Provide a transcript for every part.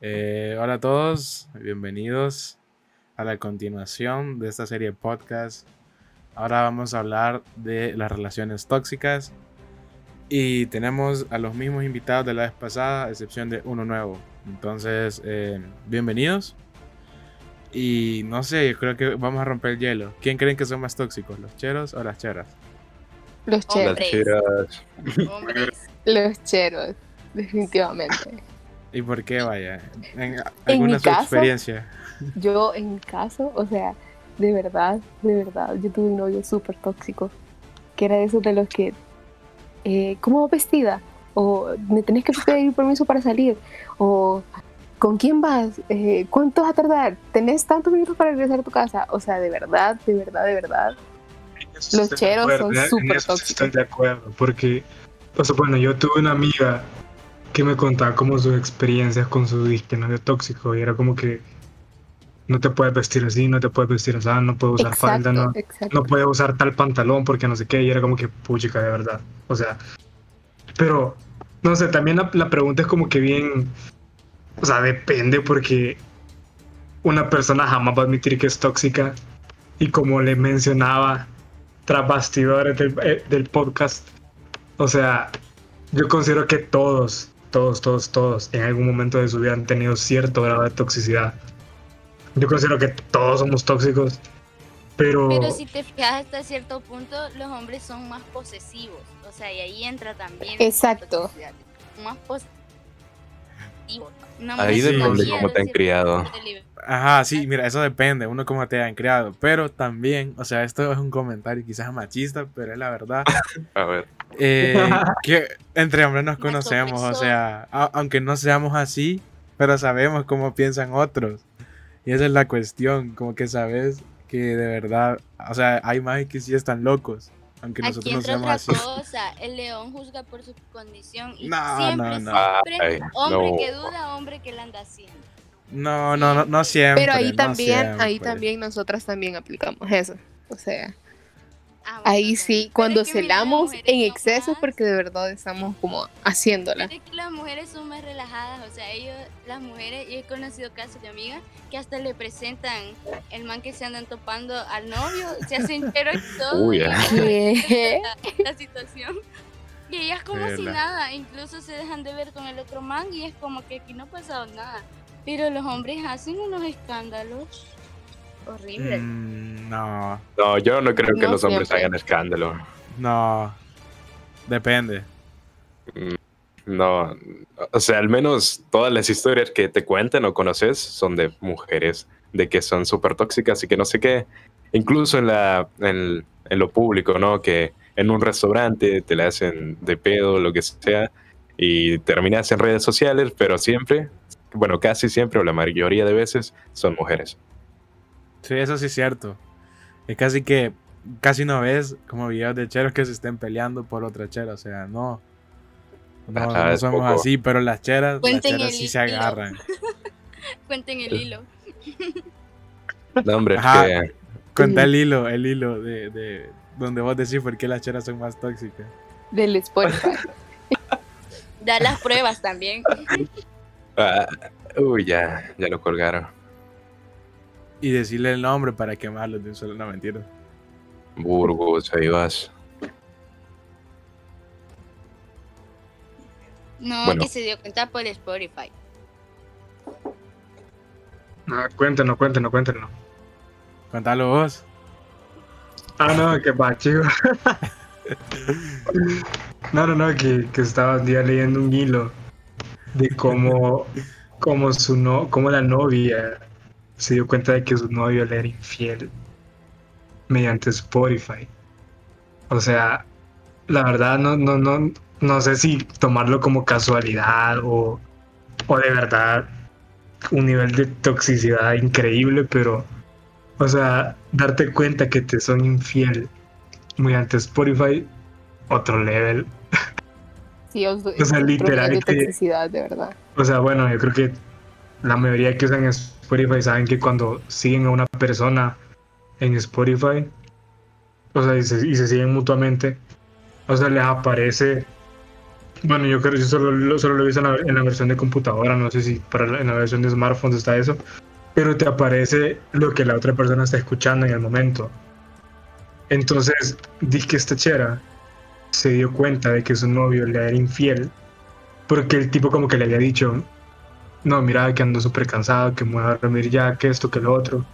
Eh, hola a todos, bienvenidos a la continuación de esta serie de podcast. Ahora vamos a hablar de las relaciones tóxicas y tenemos a los mismos invitados de la vez pasada, a excepción de uno nuevo. Entonces, eh, bienvenidos. Y no sé, yo creo que vamos a romper el hielo. ¿Quién creen que son más tóxicos, los cheros o las cheras? Los cheros. Las cheras. Hombres. Los cheros, definitivamente. ¿Y por qué, vaya? ¿En alguna mi su caso- experiencia? Yo, en mi caso, o sea, de verdad, de verdad, yo tuve un novio súper tóxico, que era de esos de los que, eh, ¿cómo vas vestida? O me tenés que pedir permiso para salir, o ¿con quién vas? Eh, ¿Cuánto vas a tardar? ¿Tenés tantos minutos para regresar a tu casa? O sea, de verdad, de verdad, de verdad. Los cheros acuerdo, son en súper tóxicos. Estoy de acuerdo, porque, o sea, bueno, yo tuve una amiga que me contaba como sus experiencias con su disque novio tóxico y era como que no te puedes vestir así, no te puedes vestir así, no puedes usar falda, no, exacto. no puedes usar tal pantalón porque no sé qué, y era como que puchica de verdad. O sea, pero, no sé, también la, la pregunta es como que bien, o sea, depende porque una persona jamás va a admitir que es tóxica y como le mencionaba tras bastidores del, eh, del podcast, o sea, yo considero que todos, todos, todos, todos en algún momento de su vida han tenido cierto grado de toxicidad. Yo considero que todos somos tóxicos, pero... Pero si te fijas hasta cierto punto, los hombres son más posesivos. O sea, y ahí entra también. Exacto. Más posesivos. Una Ahí depende cómo te han criado. Ajá, sí, mira, eso depende, uno cómo te han creado. Pero también, o sea, esto es un comentario quizás machista, pero es la verdad. A ver. eh, que entre hombres nos conocemos, o sea, a- aunque no seamos así, pero sabemos cómo piensan otros. Y esa es la cuestión, como que sabes que de verdad, o sea, hay más que sí están locos, aunque nosotros Aquí no entra otra así. cosa, el león juzga por su condición y No, siempre, no, no. siempre, Ay, hombre no. que duda, hombre que la anda haciendo. No, no, no, no siempre. Pero ahí no también, ahí siempre. también nosotras también aplicamos eso. O sea, Ah, bueno, ahí sí, cuando celamos en exceso más- porque de verdad estamos como haciéndola. Es que las mujeres son más relajadas, o sea, ellos, las mujeres, y he conocido casos de amigas que hasta le presentan el man que se andan topando al novio, se hacen chero y todo, Uy, y ah. ¿Qué? la, la situación. Y ellas como si Vela. nada, incluso se dejan de ver con el otro man y es como que aquí no ha pasado nada. Pero los hombres hacen unos escándalos horribles. Mm, no, No, yo no creo que los hombres hagan escándalo. no. Depende. Mm, No, o sea, al menos todas las historias que te cuentan o conoces son de mujeres, de que son súper tóxicas y que no sé qué. Incluso en, la, en, en lo público, ¿no? Que en un restaurante te la hacen de pedo, lo que sea, y terminas en redes sociales, pero siempre, bueno, casi siempre o la mayoría de veces son mujeres. Sí, eso sí es cierto. Es casi que casi no ves como videos de cheros que se estén peleando por otra chera. O sea, no. No, somos poco. así, pero las cheras, las sí se agarran. Cuenten el hilo. No, hombre, Ajá. que Cuenta el hilo, el hilo de, de donde vos decís por qué las cheras son más tóxicas. Del Spotify. Da las pruebas también. ah, uy, ya, ya lo colgaron. Y decirle el nombre para quemarlos de un solo. No, mentira. Burgos, ahí vas. No, Bueno. que se dio cuenta por Spotify. Ah, cuéntenos, cuéntenos, cuéntenos. Contalo vos. Ah, no, que va, chico. No, no, no, que, que estaba un día leyendo un hilo de cómo, cómo, su no, cómo la novia se dio cuenta de que su novio le era infiel mediante Spotify. O sea, la verdad no, no, no, no sé si tomarlo como casualidad o, o de verdad un nivel de toxicidad increíble, pero, o sea, darte cuenta que te son infiel mediante Spotify, otro level. Sí, os doy O sea, literal de toxicidad, de verdad. O sea, bueno, yo creo que la mayoría que usan Spotify saben que cuando siguen a una persona en Spotify, o sea, y se, siguen mutuamente, o sea, les aparece Bueno, yo creo que solo, lo- solo lo he visto en la, versión de computadora, no sé si para en la versión de smartphones está eso, pero te aparece lo que la otra persona está escuchando en el momento. Entonces, que esta chera se dio cuenta de que su novio le era infiel, porque el tipo como que le había dicho, no, mira que ando súper cansado, que me voy a dormir ya, que esto, que lo otro.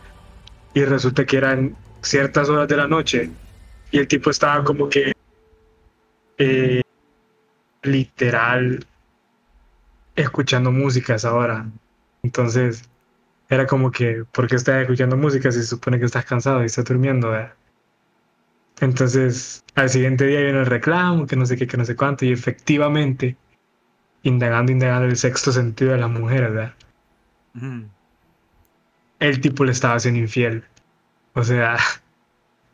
Y resulta que eran ciertas horas de la noche y el tipo estaba como que eh, literal escuchando música a. Entonces, era como que, ¿por qué estás escuchando música si supone que estás cansado y estás durmiendo? verdad? Entonces, al siguiente día viene el reclamo, que no sé qué, que no sé cuánto, y efectivamente, indagando, indagando el sexto sentido de la mujer, ¿verdad? El tipo le estaba haciendo infiel. O sea...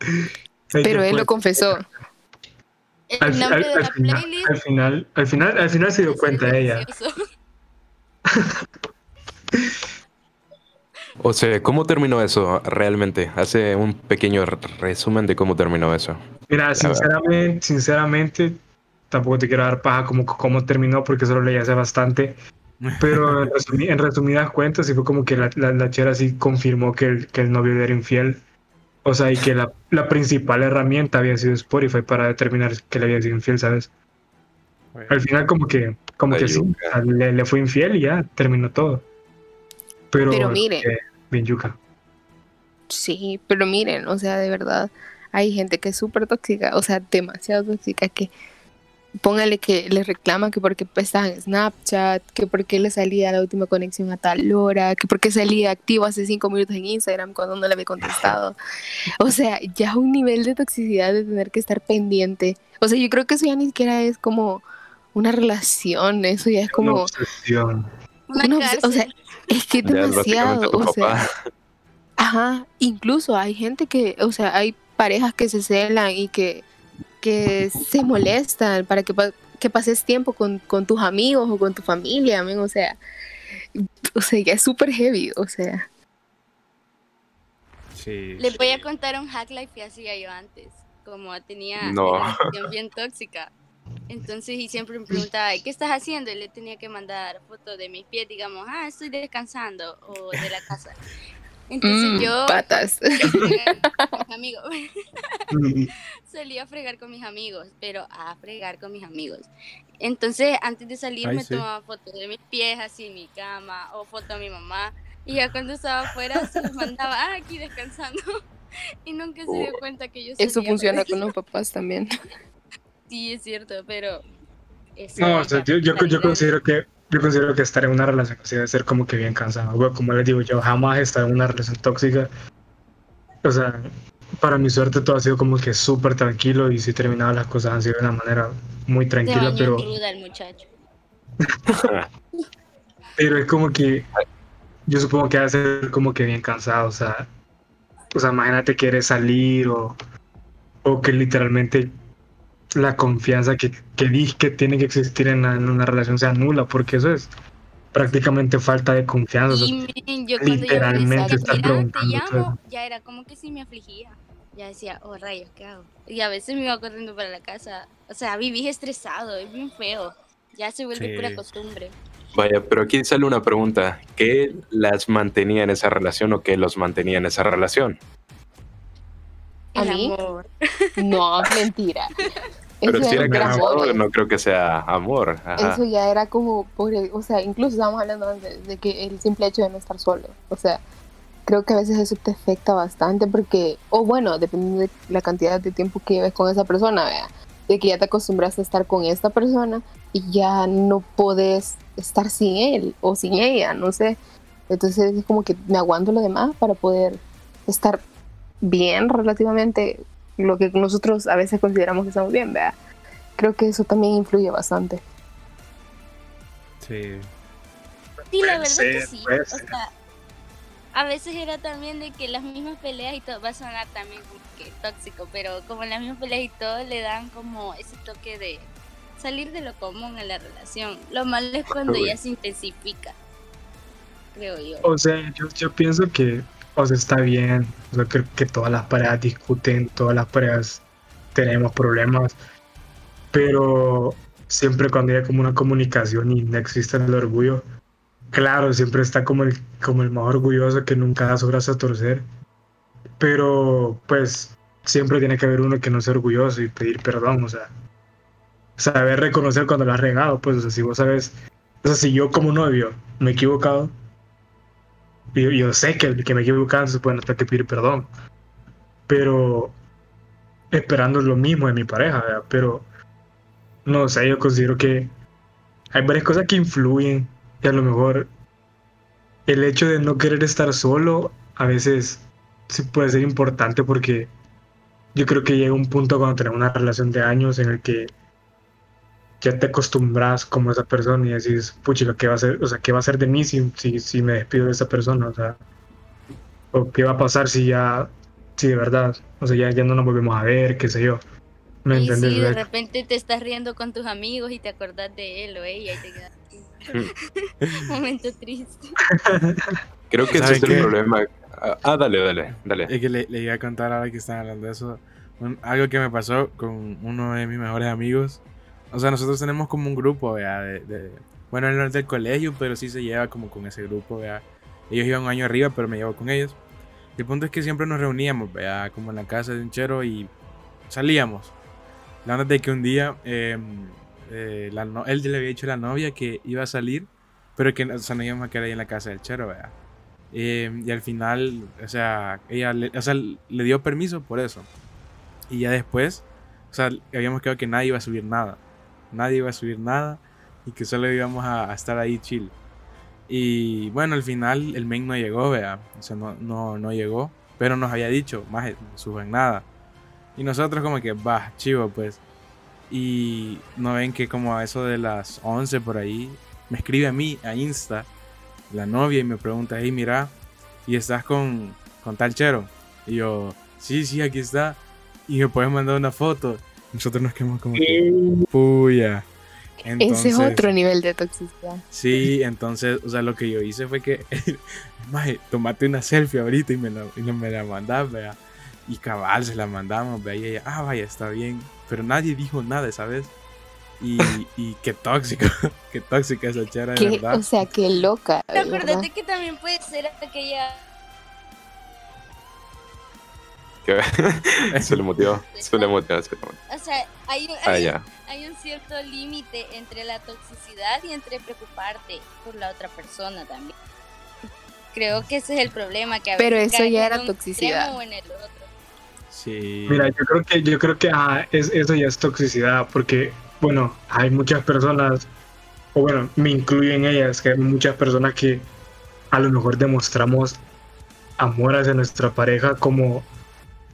Pero él lo confesó. El al, nombre al- de al la final, playlist. al final, al final, al final se dio es cuenta ella. O sea, ¿cómo terminó eso realmente? Hace un pequeño resumen de cómo terminó eso. Mira, sinceramente, sinceramente, tampoco te quiero dar paja como cómo terminó porque solo leí hace bastante. Pero en, resumi- en resumidas cuentas, sí fue como que la, la, la chera sí confirmó que el, que el novio era infiel. O sea, y que la, la principal herramienta había sido Spotify para determinar que le había sido infiel, ¿sabes? Al final como que, como que sí, Ayuca. o sea, le, le fue infiel y ya terminó todo. Pero, Pero mire. eh, bien yuca. Sí, pero miren, o sea, de verdad, hay gente que es súper tóxica, o sea, demasiado tóxica, que póngale que le reclama que porque estaba en Snapchat, que porque le salía la última conexión a tal hora, que porque salía activo hace cinco minutos en Instagram cuando no le había contestado. O sea, ya un nivel de toxicidad de tener que estar pendiente. O sea, yo creo que eso ya ni siquiera es como una relación, eso ya es Una como... obsesión. Una una obs- o sea, es que es es demasiado, o sea... Ajá, incluso hay gente que, o sea, hay parejas que se celan y que, que se molestan para que, que pases tiempo con, con tus amigos o con tu familia, o sea, o sea, ya es súper heavy, o sea, Sí. Les voy a contar un hack life que hacía yo antes. Como tenía No. una relación bien tóxica. Entonces, y siempre me preguntaba, ¿y ¿qué estás haciendo? Y le tenía que mandar fotos de mis pies, digamos, ah, estoy descansando, o de la casa. Entonces mm, yo patas. amigos. Solía fregar con mis amigos, pero a fregar con mis amigos. Entonces, antes de salir Ay, me sí. tomaba fotos de mis pies así en mi cama o foto a mi mamá. Y ya cuando estaba afuera se los mandaba ah, aquí descansando. Y nunca se dio cuenta que yo Eso funciona con los papás también. Sí, es cierto, pero... eso No, o sea, yo, yo, yo considero que yo considero que estar en una relación así debe ser como que bien cansado. Como les digo, yo jamás he estado en una relación tóxica. O sea, para mi suerte todo ha sido como que súper tranquilo y si he terminado las cosas han sido de una manera muy tranquila, pero, en ruda el muchacho. pero es como que yo supongo que debe ser como que bien cansado. O sea, o sea imagínate que quieres salir o, o que literalmente la confianza que, que que tiene que existir en, la- en una relación sea nula, porque eso es prácticamente falta de confianza. o sea, Y men, yo literalmente mira, te llamo, ya era como que sí me afligía. Ya decía, oh rayos, ¿qué hago? Y a veces me iba corriendo para la casa. O sea, vivís estresado, es bien feo. Ya se vuelve Sí. pura costumbre. Vaya, pero aquí sale una pregunta. ¿Qué las mantenía en esa relación o qué los mantenía en esa relación? ¿A El mí? amor. No, mentira. Pero Eso si era gran amor. no creo que sea amor. Ajá. Eso ya era como, por el- o sea, incluso estábamos hablando de que el simple hecho de no estar solo, o sea, creo que a veces eso te afecta bastante porque, o bueno, dependiendo de la cantidad de tiempo que lleves con esa persona, vea, de que ya te acostumbraste a estar con esta persona y ya no podés estar sin él o sin ella, no sé. Entonces es como que me aguanto lo demás para poder estar bien relativamente lo que nosotros a veces consideramos que estamos bien, vea. Creo que eso también influye bastante. Sí. Sí, la verdad que ser, sí. puede O sea, a veces era también de que las mismas peleas y todo, va a sonar también como que tóxico, pero como las mismas peleas y todo le dan como ese toque de salir de lo común en la relación. Lo malo es cuando Uy. ya se intensifica, creo yo. O sea, yo, yo pienso que, o sea, está bien. O sea, creo que todas las parejas discuten, todas las parejas tenemos problemas. Pero siempre cuando hay como una comunicación y no existe el orgullo, claro, siempre está como el, como el más orgulloso que nunca da su brazo a torcer. Pero pues siempre tiene que haber uno que no sea orgulloso y pedir perdón, o sea, saber reconocer cuando lo has regado, pues, o sea, si vos sabes, o sea, si yo como novio me he equivocado, yo, yo sé que, que me he equivocado, se puede tener que pedir perdón, pero esperando lo mismo de mi pareja, pero no sé, yo considero que hay varias cosas que influyen y a lo mejor el hecho de no querer estar solo a veces sí puede ser importante porque yo creo que llega un punto cuando tenemos una relación de años en el que ya te acostumbras como esa persona y decís, pucha, ¿qué va a ser? O sea, ¿qué va a ser de mí si, si, si me despido de esa persona? O sea, o qué va a pasar si ya, si de verdad, o sea, ya, ya no nos volvemos a ver, qué sé yo. ¿Me y entiendes? sí, de repente te estás riendo con tus amigos y te acordás de él o ella y te quedas momento triste. Creo que ese ¿Saben es el qué? problema. Ah, Ah, dale, dale, dale. Es que le, le iba a contar ahora que están hablando de eso. un- algo que me pasó con uno de mis mejores amigos. O sea, nosotros tenemos como un grupo, ¿vea? De, de- bueno, él no es del colegio, pero sí se lleva como con ese grupo, ¿vea? Ellos iban un año arriba, pero me llevo con ellos. El punto es que siempre nos reuníamos, ¿vea? Como en la casa de un chero y salíamos. La onda de que un día eh, eh, la no- él le había dicho a la novia que iba a salir, pero que o sea, no íbamos a quedar ahí en la casa del chero, ¿vea? Eh, y al final, o sea, ella le, o sea, le dio permiso por eso. Y ya después, o sea, habíamos quedado que nadie iba a subir nada. Nadie iba a subir nada y que solo íbamos a, estar ahí chill. Y bueno, al final el men no llegó, vea. O sea, no, no, no llegó. Pero nos había dicho, más suben nada. Y nosotros como que, va, chivo, pues. Y no ven que como a eso de las 11 por ahí, me escribe a mí, a Insta, la novia y me pregunta, hey, mira, ¿y estás con, con tal chero? Y yo, sí, sí, aquí está. Y me puedes mandar una foto. Nosotros nos quedamos como que, puya. Ese es otro nivel de toxicidad. Sí, entonces, o sea, lo que yo hice fue que, maje, tomate una selfie ahorita y me la, y me la mandás, vea. Y cabal, se la mandamos, vea. Y ella, ah, vaya, está bien. Pero nadie dijo nada, ¿sabes? Y, y qué tóxico, qué tóxica esa chera, de verdad. o sea, qué loca. acuérdate que también puede ser aquella se le motivó, se le motivó, se le motivó. O sea, hay, un- Ah, hay, un cierto límite entre la toxicidad y entre preocuparte por la otra persona también. Creo que ese es el problema que a Pero veces eso ya era toxicidad. extremo o en el otro. Sí. Mira, yo creo que, yo creo que ah, es, eso ya es toxicidad, porque, bueno, hay muchas personas, o bueno, me incluyo en ellas, que hay muchas personas que a lo mejor demostramos amor hacia nuestra pareja como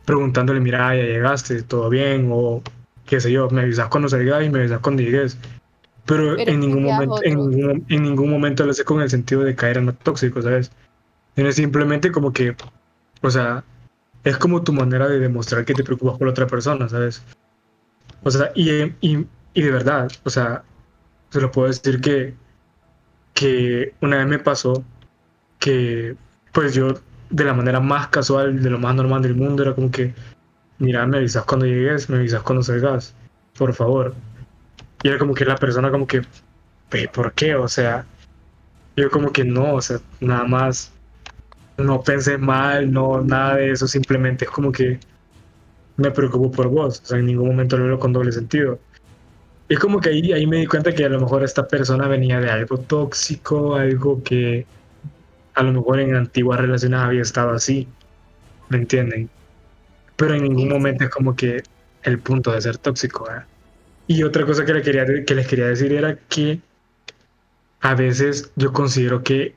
preguntándole, mira, ya llegaste, todo bien, o qué sé yo, me avisas cuando salgas y me avisas cuando llegues. Pero, Pero en, ningún momento, en, ningún, en ningún momento lo hace con el sentido de caer en lo tóxico, ¿sabes? Es simplemente como que, o sea, es como tu manera de demostrar que te preocupas por la otra persona, ¿sabes? O sea, y, y, y de verdad, o sea, se lo puedo decir que, que una vez me pasó que, pues yo, de la manera más casual, de lo más normal del mundo, era como que, mira, me avisas cuando llegues, me avisas cuando salgas, por favor. Y era como que la persona como que, "Pe, ¿por qué? O sea, yo como que no, o sea, nada más no pensé mal, no, nada de eso, simplemente es como que me preocupo por vos, o sea, en ningún momento lo veo con doble sentido. Y es como que ahí, ahí me di cuenta que a lo mejor esta persona venía de algo tóxico, algo que a lo mejor en antiguas relaciones había estado así, ¿me entienden? Pero en ningún momento es como que el punto de ser tóxico. Y otra cosa que les quería decir era que a veces yo considero que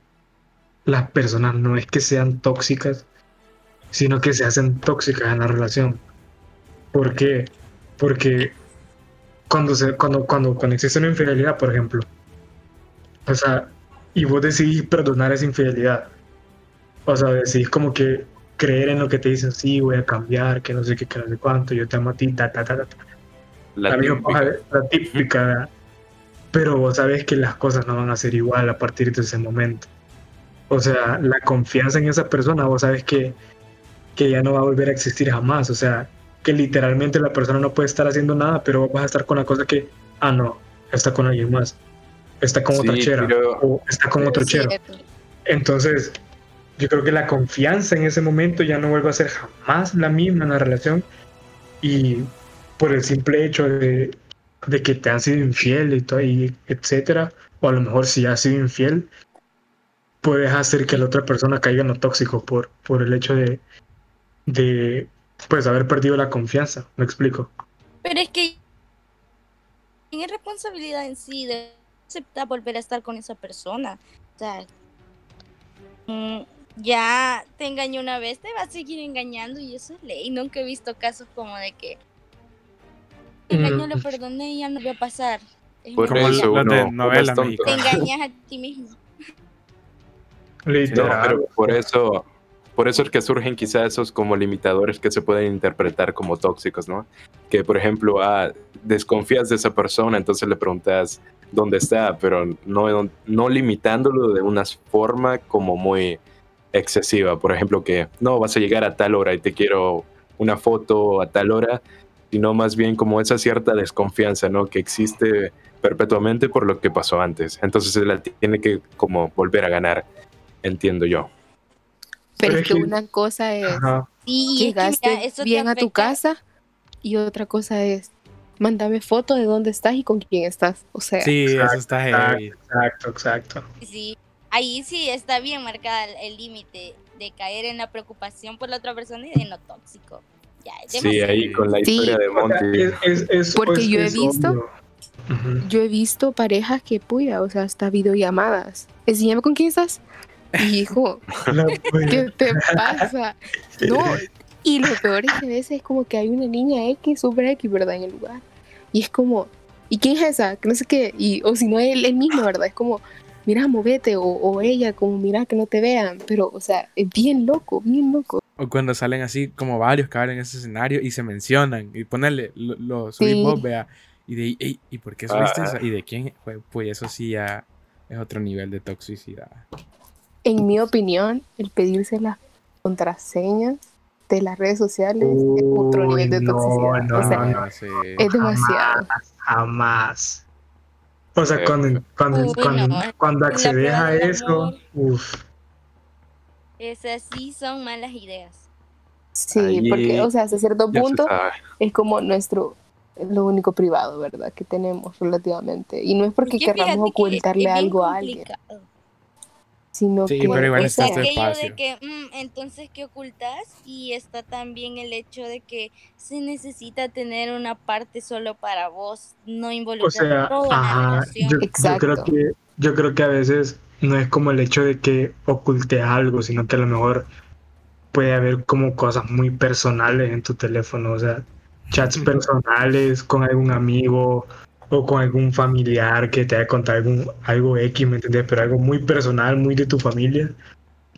las personas no es que sean tóxicas, sino que se hacen tóxicas en la relación. ¿Por qué? Porque cuando, se, cuando, cuando, cuando existe una infidelidad, por ejemplo, o sea, y vos decidís perdonar esa infidelidad, o sea, decidís como que creer en lo que te dicen, sí, voy a cambiar, que no sé qué, que no sé cuánto, yo te amo a ti, ta, ta, ta, ta. La La, típica. la típica, ¿verdad? pero vos sabes que las cosas no van a ser igual a partir de ese momento. O sea, la confianza en esa persona, vos sabes que, que ya no va a volver a existir jamás. O sea, que literalmente la persona no puede estar haciendo nada, pero vas a estar con la cosa que, ah, no, está con alguien más, está con otra Sí, chera, pero- o está con otro chero. Entonces, yo creo que la confianza en ese momento ya no vuelve a ser jamás la misma en la relación. Y por el simple hecho de, de que te han sido infiel y todo, y etcétera, o a lo mejor si has sido infiel, puedes hacer que la otra persona caiga en lo tóxico por, por el hecho de, de pues haber perdido la confianza. ¿Me explico? Pero es que es responsabilidad en sí de aceptar volver a estar con esa persona. O sea, mm, ya te engañó una vez, te va a seguir engañando y eso es ley. Nunca he visto casos como de que te engañó, lo Mm. perdoné y ya no va a pasar. Es Por eso de uno, uno novela. Te engañas a ti mismo. No, Literal. pero por eso, por eso es que surgen quizás esos como limitadores que se pueden interpretar como tóxicos, ¿no? Que por ejemplo, ah, desconfías de esa persona, entonces le preguntas dónde está, pero no, no limitándolo de una forma como muy excesiva. Por ejemplo, que no vas a llegar a tal hora y te quiero una foto a tal hora, sino más bien como esa cierta desconfianza, ¿no? Que existe perpetuamente por lo que pasó antes. Entonces se la tiene que como volver a ganar, entiendo yo. Pero Pero es que que- una cosa es Ajá. Sí, es que llegaste mira, eso bien a tu casa y otra cosa es mándame foto de dónde estás y con quién estás. O sea, Sí, eso Exacto, está exacto. heavy. Exacto, exacto. Sí, ahí sí está bien marcada el- límite de caer en la preocupación por la otra persona y de no tóxico. Ya, Sí, ahí con la Sí. historia de O sea, Monty. es- es- es- Porque es- yo he visto- obvio. Yo he visto parejas que puya, o sea, hasta videollamadas. Enséñame con quién estás. Hijo. ¿qué te pasa? No, y lo peor es que a veces es como que hay una niña X, super X, ¿verdad? En el lugar. Y es como, ¿y quién es esa? Que no sé qué. Y, o si no, él, él mismo, ¿verdad? Es como, mira, movete. O, o ella, como, mira, que no te vean. Pero, o sea, es bien loco, bien loco. O cuando salen así como varios que en ese escenario y se mencionan y ponerle lo, lo subís Sí. vea. Y de "Ey, ¿y por qué subiste Ah. eso? ¿Y de quién? Pues, pues eso sí ya es otro nivel de toxicidad. En mi opinión, el pedirse las contraseñas de las redes sociales es otro nivel de toxicidad. no, o sea, no, sí. es demasiado. Jamás. O sea, cuando, cuando, Uy, cuando, no. cuando accedes a eso, uff. Esas sí son malas ideas. Sí, porque, o sea, hasta cierto punto es como nuestro, lo único privado, ¿verdad? Que tenemos relativamente. Y no es porque queramos que ocultarle algo a alguien, complicado. Sino Sí, que... pero igual Es está este aquello espacio. de que, mm, entonces, ¿qué ocultas? Y está también el hecho de que se necesita tener una parte solo para vos, no O involucrar sea, todo en la ajá, yo, yo creo que, yo creo que a veces no es como el hecho de que ocultes algo, sino que a lo mejor puede haber como cosas muy personales en tu teléfono, o sea, chats personales con algún amigo o con algún familiar que te haya contado algún, algo X, ¿me entiendes? Pero algo muy personal, muy de tu familia,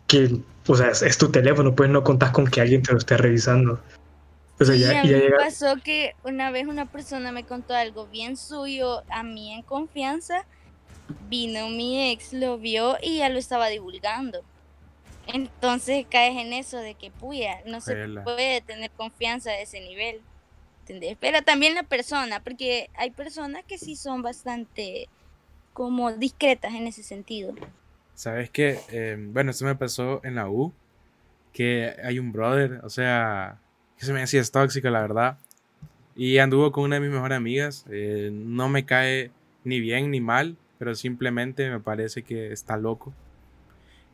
que, o sea, es, es tu teléfono, pues no contás con que alguien te lo esté revisando. O sea, Sí, ya, a mí ya me llega... pasó que una vez una persona me contó algo bien suyo a mí en confianza. Vino mi ex, lo vio y ya lo estaba divulgando. Entonces caes en eso de que, puya, no se puede tener confianza a ese nivel. ¿Entendés? Pero también la persona, porque hay personas que sí son bastante como discretas en ese sentido. ¿Sabes qué? Eh, bueno, esto me pasó en la U, que hay un brother, o sea, que se me decía es tóxico, la verdad. Y anduvo con una de mis mejores amigas. eh, no me cae ni bien ni mal, pero simplemente me parece que está loco.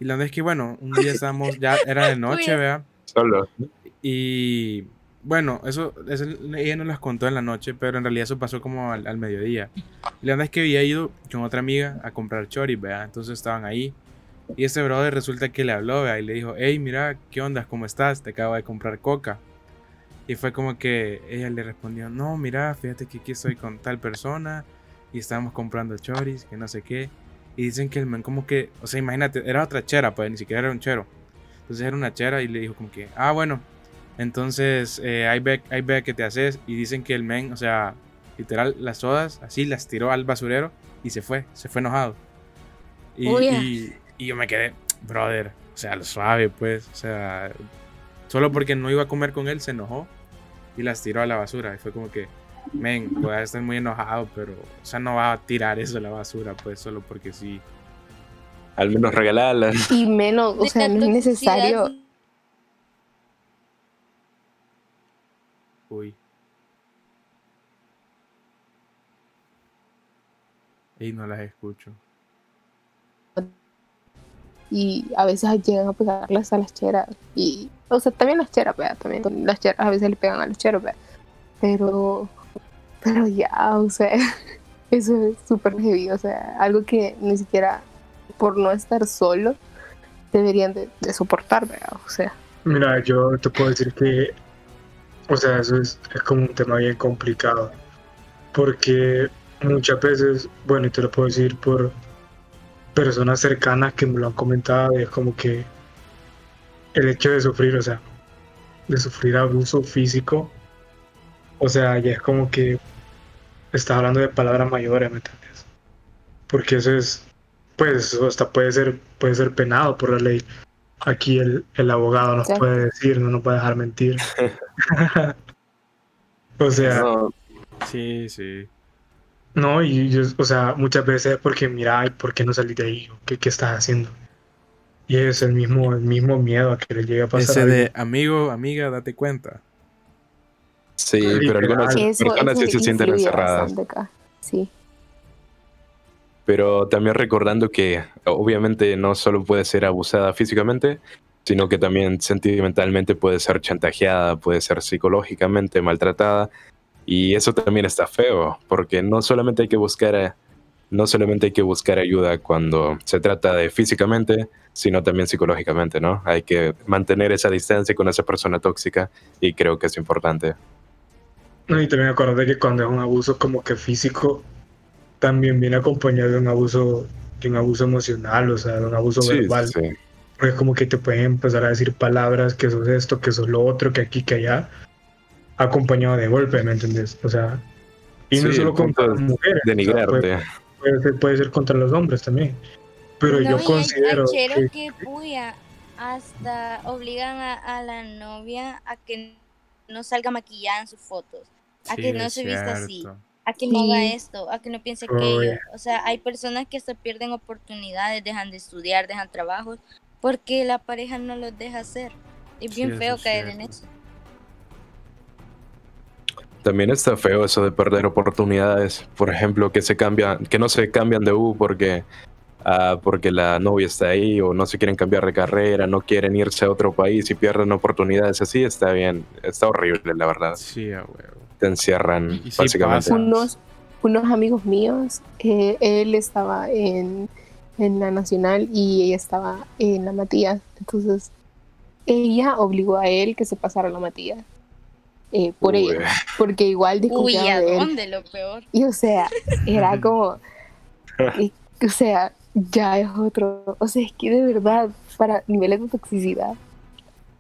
Y la verdad es que, bueno, un día estábamos, ya era de noche, vea. Solo. Y bueno, eso, eso ella nos las contó en la noche, pero en realidad eso pasó como al, al mediodía. La verdad es que había ido con otra amiga a comprar choris, ¿vea? Entonces estaban ahí. Y este brother resulta que le habló, ¿vea? Y le dijo, hey, mira, ¿qué onda? ¿Cómo estás? Te acabo de comprar coca. Y fue como que ella le respondió, no, mira, fíjate que aquí estoy con tal persona y estábamos comprando choris, que no sé qué. Y dicen que el man como que, o sea, imagínate, era otra chera, pues ni siquiera era un chero. Entonces era una chera y le dijo como que, ah, bueno, entonces eh, ahí, ve, ahí ve que te haces. Y dicen que el men, o sea, literal, las sodas, así las tiró al basurero y se fue, se fue enojado. Y, Uy. y- y yo me quedé, brother, o sea, lo suave, pues, o sea, solo porque no iba a comer con él se enojó y las tiró a la basura. Y fue como que, men, puede estar muy enojado, pero, o sea, no va a tirar eso a la basura, pues, solo porque sí. Al menos regalarla. Y menos, o sea, no es necesario. Y no las escucho. Y a veces llegan a pegarles a las cheras. Y, o sea, también las cheras, ¿verdad? También las cheras a veces le pegan a los cheros, ¿verdad? Pero, pero ya, o sea, eso es súper heavy. O sea, algo que ni siquiera por no estar solo deberían de, de soportar, ¿verdad? O sea, Mira, yo te puedo decir que, o sea, eso es, es como un tema bien complicado, porque muchas veces, bueno, y te lo puedo decir por personas cercanas que me lo han comentado, es como que el hecho de sufrir, o sea, de sufrir abuso físico, o sea, ya es como que estás hablando de palabras mayores, ¿me entiendes? Porque eso es, pues, hasta puede ser, puede ser penado por la ley aquí el, el abogado nos puede decir, no nos puede dejar mentir. o sea, No, Sí, sí. no, y yo, o sea, muchas veces es porque mira, ay, ¿por qué no salís de ahí? ¿Qué, qué estás haciendo? Y es el mismo, el mismo miedo a que le llegue a pasar. Ese a de amigo, amiga, date cuenta. sí, pero algunas personas sí se sienten encerradas. Sí. Pero también recordando que obviamente no solo puede ser abusada físicamente, sino que también sentimentalmente puede ser chantajeada, puede ser psicológicamente maltratada. Y eso también está feo, porque no solamente hay que buscar, no solamente hay que buscar ayuda cuando se trata de físicamente, sino también psicológicamente, ¿no? Hay que mantener esa distancia con esa persona tóxica y creo que es importante. No, y también acordate que cuando es un abuso como que físico, también viene acompañado de un abuso, de un abuso emocional, o sea, de un abuso Sí, verbal. sí. Porque es como que te pueden empezar a decir palabras que sos esto, que sos lo otro, que aquí, que allá, acompañado de golpe, ¿me entiendes? O sea, y no Sí, solo contra las mujeres, o sea, Denigrarte. puede, puede ser, puede ser contra los hombres también. Pero No, yo considero que, que, puya, hasta obligan a, a la novia a que no salga maquillada en sus fotos, a Sí, que no se vista así, cierto. A que no haga esto, a que no piense Oye. aquello. O sea, hay personas que hasta pierden oportunidades, dejan de estudiar, dejan trabajos, porque la pareja no los deja hacer. Es bien feo es caer en eso. También está feo eso de perder oportunidades. Por ejemplo, que se cambian, que no se cambian de U porque, ah, porque la novia está ahí o no se quieren cambiar de carrera, no quieren irse a otro país y pierden oportunidades así, está bien, está horrible, la verdad. Sí, a huevo. Te encierran, Y- y sí básicamente. unos, unos amigos míos, eh, él estaba en, en la Nacional y ella estaba en la Matías. Entonces, ella obligó a él que se pasara a la Matías. eh, por Uy. ella, porque igual Uy, desconfiaba ¿a de él. dónde lo peor? Y o sea, era como, y- o sea, ya es otro, o sea, es que de verdad, para niveles de toxicidad,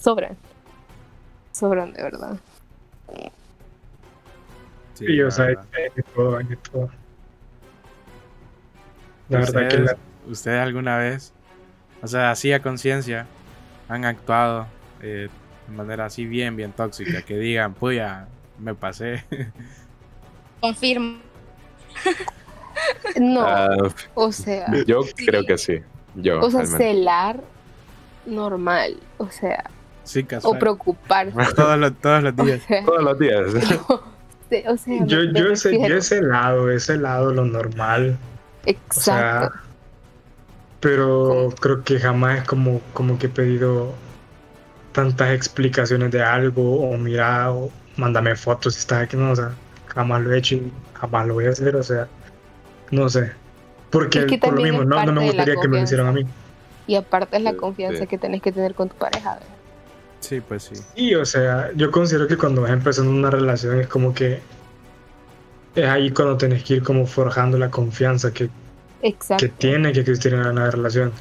sobran, sobran de verdad. Sí, y, o sea, hay de todo, hay de todo. La verdad que ¿Ustedes, la- ustedes alguna vez, o sea, así a conciencia, han actuado eh, de manera así bien, bien tóxica, que digan, puya, me pasé. Confirmo. No, Ah, o sea, yo creo que sí. Yo, o sea, celar normal, o sea, sí, o preocuparse. Todos los, todos los O días. sea, Todos los días. o sea, yo, yo, ese, yo ese lado, ese lado, lo normal. O Exacto. sea, pero creo que jamás es como, como que he pedido tantas explicaciones de algo o mira o mándame fotos si estás aquí, no, o sea, jamás lo he hecho y jamás lo voy a hacer, o sea, no sé. Porque Es que por lo mismo, no, no me gustaría que me lo hicieran a mí. Y aparte es la Sí, confianza sí. que tenés que tener con tu pareja. ¿verdad? Sí, pues sí. Y o sea, yo considero que cuando vas empezando una relación es como que es ahí cuando tenés que ir como forjando la confianza que, Exacto. que tiene que existir en una relación.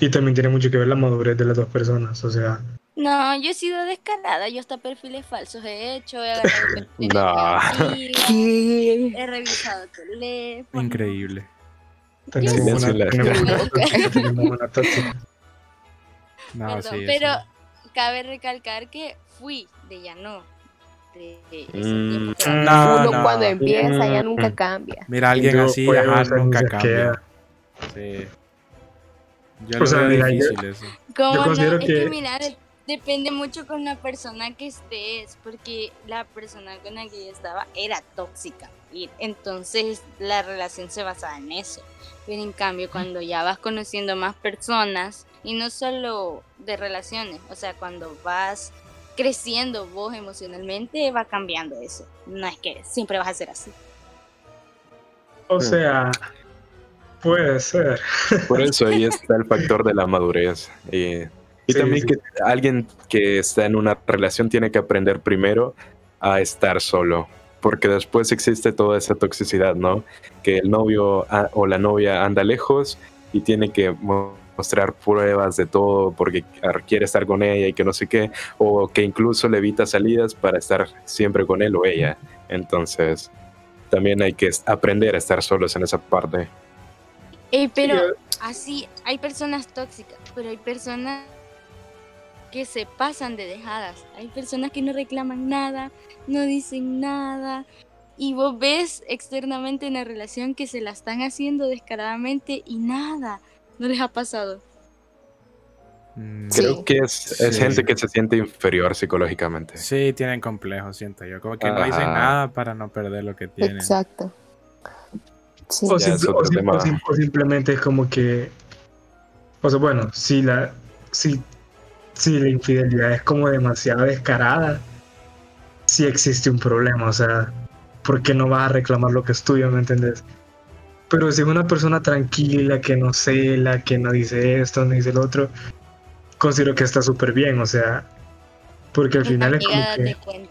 Y también tiene mucho que ver la madurez de las dos personas, o sea, No, yo he sido descarada, yo hasta perfiles falsos he hecho, he agarrado perfiles No. ¿Qué? he revisado teléfono. Increíble. tenemos Silencio una, en la tenemos una tenemos una tóxica. No, Perdón, sí, pero eso. Cabe recalcar que fui de ya no. Mm, tiempo que no, va Uno no. cuando empieza ya Mm. nunca cambia. Mira, alguien Yo así, ajá, nunca cambia. queda. Sí. Yo O lo sea, veo mira, yo- difícil eso. ¿Cómo Yo no? considero Es que que- mirar, depende mucho con la persona que estés, porque la persona con la que yo estaba era tóxica. Y entonces la relación se basaba en eso. Pero en cambio, cuando ya vas conociendo más personas, y no solo de relaciones, o sea, cuando vas creciendo vos emocionalmente, va cambiando eso. No es que siempre vas a ser así. O sea, puede ser. Por eso ahí está el factor de la madurez. Y, y Sí, también sí. que alguien que está en una relación tiene que aprender primero a estar solo. Porque después existe toda esa toxicidad, ¿no? Que el novio a- o la novia anda lejos y tiene que mostrar pruebas de todo porque quiere estar con ella y que no sé qué. O que incluso le evita salidas para estar siempre con él o ella. Entonces, también hay que aprender a estar solos en esa parte. Ey, pero Sí, así hay personas tóxicas, pero hay personas que se pasan de dejadas. Hay personas que no reclaman nada, no dicen nada. Y vos ves externamente en la relación que se la están haciendo descaradamente y nada, no les ha pasado. Mm, Sí. Creo que es, es Sí. gente que se siente inferior psicológicamente. Sí, tienen complejos, siento yo. Como que no dicen nada para no perder lo que tienen. Exacto. Sí. O, Ya es simple- otro o sim- tema. o sim- o simplemente es como que. O sea, bueno, si la. Si, si la infidelidad es como demasiado descarada, sí existe un problema. O sea, ¿por qué no vas a reclamar lo que es tuyo? ¿Me entendés? Pero si es una persona tranquila, que no cela, que no dice esto, no dice el otro, considero que está súper bien. O sea, porque al final es como que. cuenta.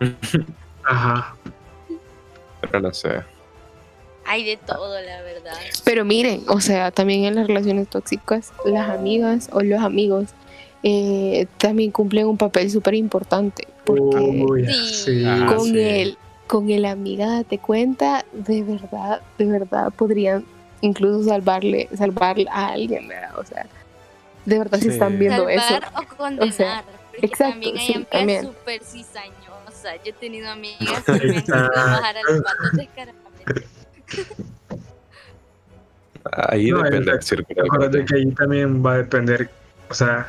Ajá. Pero no sé. Hay de todo, la verdad. Pero miren, o sea, también en las relaciones tóxicas, las amigas o los amigos eh, también cumplen un papel súper importante. Porque Uy, Sí. Ah, con sí. el con el amiga date cuenta, de verdad, de verdad podrían incluso salvarle, salvar a alguien, ¿verdad? O sea, de verdad si Sí. están viendo eso. Salvar o condenar. O sea, exacto, también hay sí, amigas también. súper cizañosas. Yo he tenido amigas que me bajar a los patos descaradamente. Ahí No, depende del exacto. círculo. de Acuérdate que ahí también va a depender, o sea,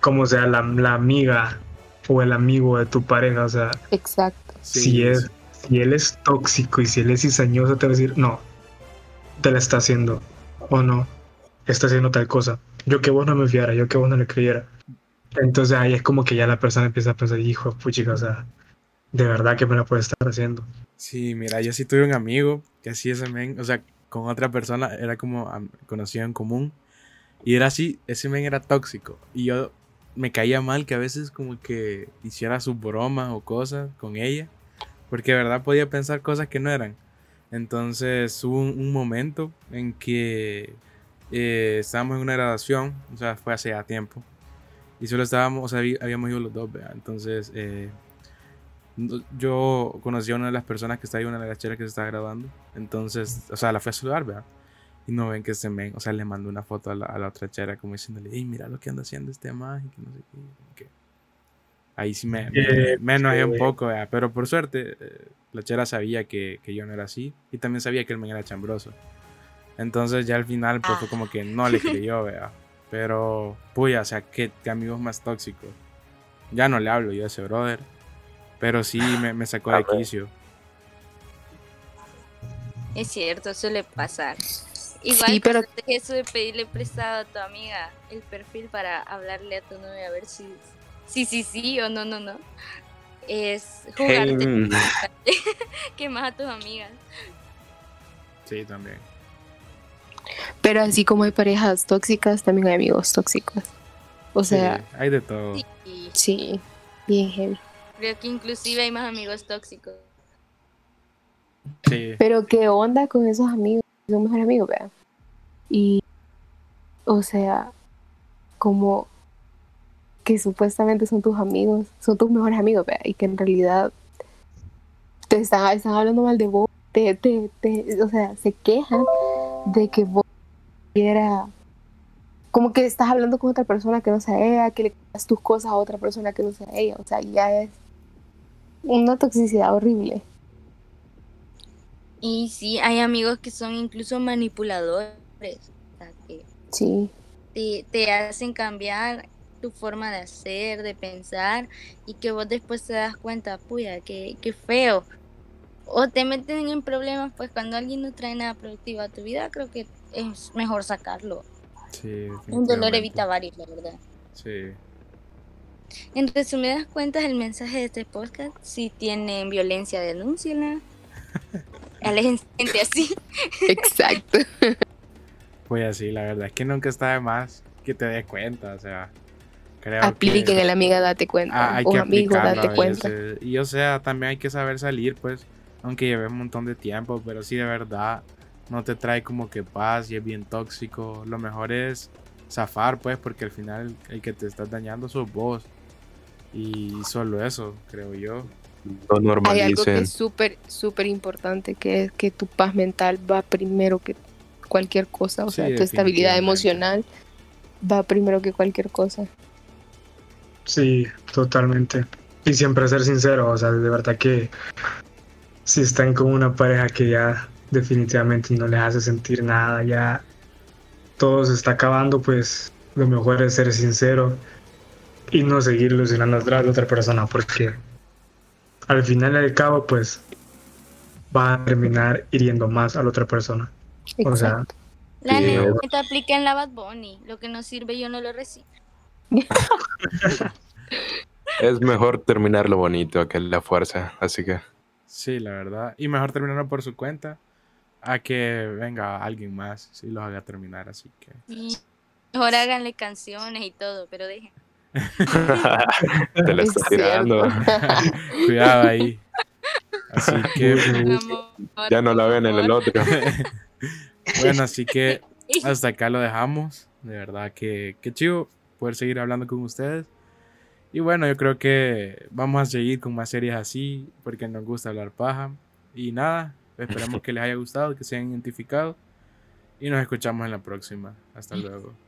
cómo sea la, la amiga o el amigo de tu pareja. O sea, Exacto. Sí, si, es, si él es tóxico y si él es cizañoso, te va a decir, no, te la está haciendo. O no, está haciendo tal cosa. Yo que vos no me fiara, yo que vos no le creyera. Entonces ahí es como que ya la persona empieza a pensar, hijo, puchica, o sea, de verdad que me la puede estar haciendo. Sí, mira, yo sí tuve un amigo que así ese men, o sea, con otra persona, era como conocido en común. Y era así, ese men era tóxico. Y yo me caía mal que a veces como que hiciera sus bromas o cosas con ella. Porque de verdad podía pensar cosas que no eran. Entonces hubo un, un momento en que eh, estábamos en una graduación, o sea, fue hace ya tiempo. Y solo estábamos, o sea, habí- habíamos ido los dos, ¿verdad? Entonces, eh, yo conocí a una de las personas que está ahí, una de las cheras que se está grabando. Entonces, o sea, la fui a saludar, ¿verdad? Y no ven que se men, o sea, le mandó una foto a la, a la otra chera como diciéndole, hey, mira lo que anda haciendo este más y que no sé qué. que- Ahí sí me, me, Eh, me enojé un poco, ¿verdad? Pero por suerte, eh, la chera sabía que, que yo no era así y también sabía que el men era chambroso. Entonces ya al final pues fue Ah. como que no le creyó, ¿verdad? Pero, puya, o sea, qué, qué amigos más tóxicos. Ya no le hablo yo a ese brother. Pero sí me, me sacó de quicio. Es cierto, suele pasar. Igual Sí, pero- pero... eso de pedirle prestado a tu amiga el perfil para hablarle a tu novia a ver si sí, sí, sí o no, no, no. Es Hey, jugarte mm, que más a tus amigas. Sí, también. Pero así como hay parejas tóxicas, también hay amigos tóxicos. O sea, Sí, hay de todo. Sí, bien heavy. creo que inclusive hay más amigos tóxicos. Sí. Pero qué onda con esos amigos, son mejores amigos, ¿verdad? Y, o sea, como que supuestamente son tus amigos, son tus mejores amigos, ¿verdad? Y que en realidad te están, están hablando mal de vos, te, te, te- o sea, se quejan de que vos quiera como que estás hablando con otra persona que no sea ella, que le das tus cosas a otra persona que no sea ella, o sea, ya es una toxicidad horrible. Y sí, hay amigos que son incluso manipuladores, o sea, que Sí, te, te hacen cambiar tu forma de hacer, de pensar, y que vos después te das cuenta, puya, qué, qué feo. O te meten en problemas, pues cuando alguien no trae nada productivo a tu vida, creo que es mejor sacarlo. Sí, Un dolor evita varios, la verdad. Sí. En resumidas cuentas, el mensaje de este podcast, si tienen violencia, denúnciala. Alejen gente así. exacto. Pues así, la verdad es que nunca está de más que te des cuenta, o sea, creo Apliquen que el amiga, date cuenta. ah, hay o que amigo, date cuenta. Y o sea, también hay que saber salir, pues, aunque lleve un montón de tiempo, pero si de verdad no te trae como que paz y es bien tóxico, lo mejor es zafar, pues, porque al final el que te estás dañando sos vos. Y solo eso, creo yo. No Hay algo que es súper, súper importante, que es que tu paz mental va primero que cualquier cosa. O Sí, sea, tu estabilidad emocional va primero que cualquier cosa. Sí, totalmente. Y siempre ser sincero, o sea, de verdad que si están con una pareja que ya definitivamente no les hace sentir nada, ya todo se está acabando, pues lo mejor es ser sincero y no seguir ilusionando atrás de otra persona, porque al final y al cabo, pues va a terminar hiriendo más a la otra persona. O sea. La Sí, neta aplica en la Bad Bunny. Lo que no sirve yo no lo recibo. Es mejor terminar lo bonito que la fuerza, así que Sí, la verdad. Y mejor terminarlo por su cuenta a que venga alguien más si los haga terminar, así que... Y mejor háganle canciones y todo, pero dejen. te la Es estás tirando. Cuidado ahí. Así que. Ya no la ven en el otro. bueno, así que hasta acá lo dejamos. De verdad que, que chido poder seguir hablando con ustedes. Y bueno, yo creo que vamos a seguir con más series así, porque nos gusta hablar paja. Y nada, esperamos que les haya gustado, que se hayan identificado. Y nos escuchamos en la próxima. Hasta luego.